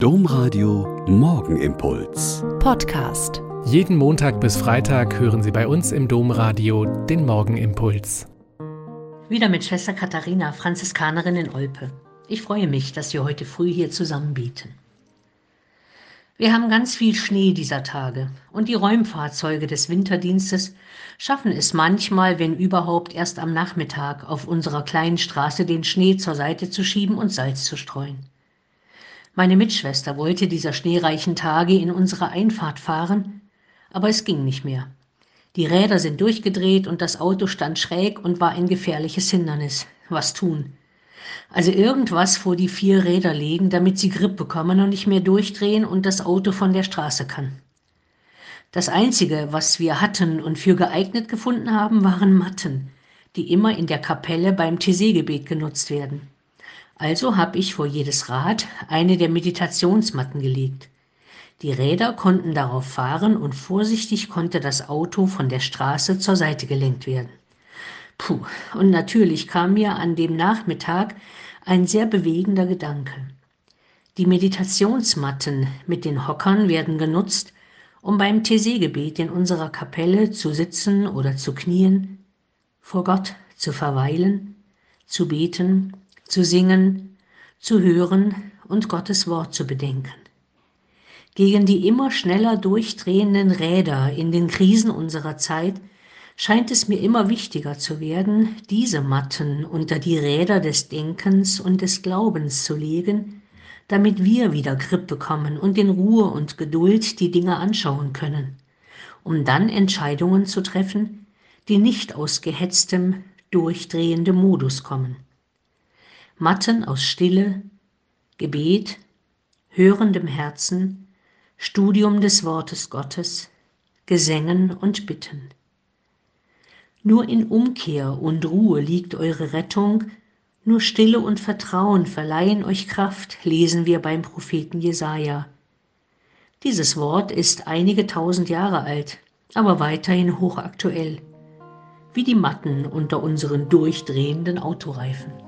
Domradio Morgenimpuls. Podcast. Jeden Montag bis Freitag hören Sie bei uns im Domradio den Morgenimpuls. Wieder mit Schwester Katharina, Franziskanerin in Olpe. Ich freue mich, dass wir heute früh hier zusammen beten. Wir haben ganz viel Schnee dieser Tage und die Räumfahrzeuge des Winterdienstes schaffen es manchmal, wenn überhaupt, erst am Nachmittag auf unserer kleinen Straße den Schnee zur Seite zu schieben und Salz zu streuen. Meine Mitschwester wollte dieser schneereichen Tage in unsere Einfahrt fahren, aber es ging nicht mehr. Die Räder sind durchgedreht und das Auto stand schräg und war ein gefährliches Hindernis. Was tun? Also irgendwas vor die vier Räder legen, damit sie Grip bekommen und nicht mehr durchdrehen und das Auto von der Straße kann. Das Einzige, was wir hatten und für geeignet gefunden haben, waren Matten, die immer in der Kapelle beim Thésée-Gebet genutzt werden. Also habe ich vor jedes Rad eine der Meditationsmatten gelegt. Die Räder konnten darauf fahren und vorsichtig konnte das Auto von der Straße zur Seite gelenkt werden. Puh, und natürlich kam mir an dem Nachmittag ein sehr bewegender Gedanke. Die Meditationsmatten mit den Hockern werden genutzt, um beim Thésée-Gebet in unserer Kapelle zu sitzen oder zu knien, vor Gott zu verweilen, zu beten zu singen, zu hören und Gottes Wort zu bedenken. Gegen die immer schneller durchdrehenden Räder in den Krisen unserer Zeit scheint es mir immer wichtiger zu werden, diese Matten unter die Räder des Denkens und des Glaubens zu legen, damit wir wieder Grip bekommen und in Ruhe und Geduld die Dinge anschauen können, um dann Entscheidungen zu treffen, die nicht aus gehetztem, durchdrehendem Modus kommen. Matten aus Stille, Gebet, hörendem Herzen, Studium des Wortes Gottes, Gesängen und Bitten. Nur in Umkehr und Ruhe liegt eure Rettung, nur Stille und Vertrauen verleihen euch Kraft, lesen wir beim Propheten Jesaja. Dieses Wort ist einige tausend Jahre alt, aber weiterhin hochaktuell, wie die Matten unter unseren durchdrehenden Autoreifen.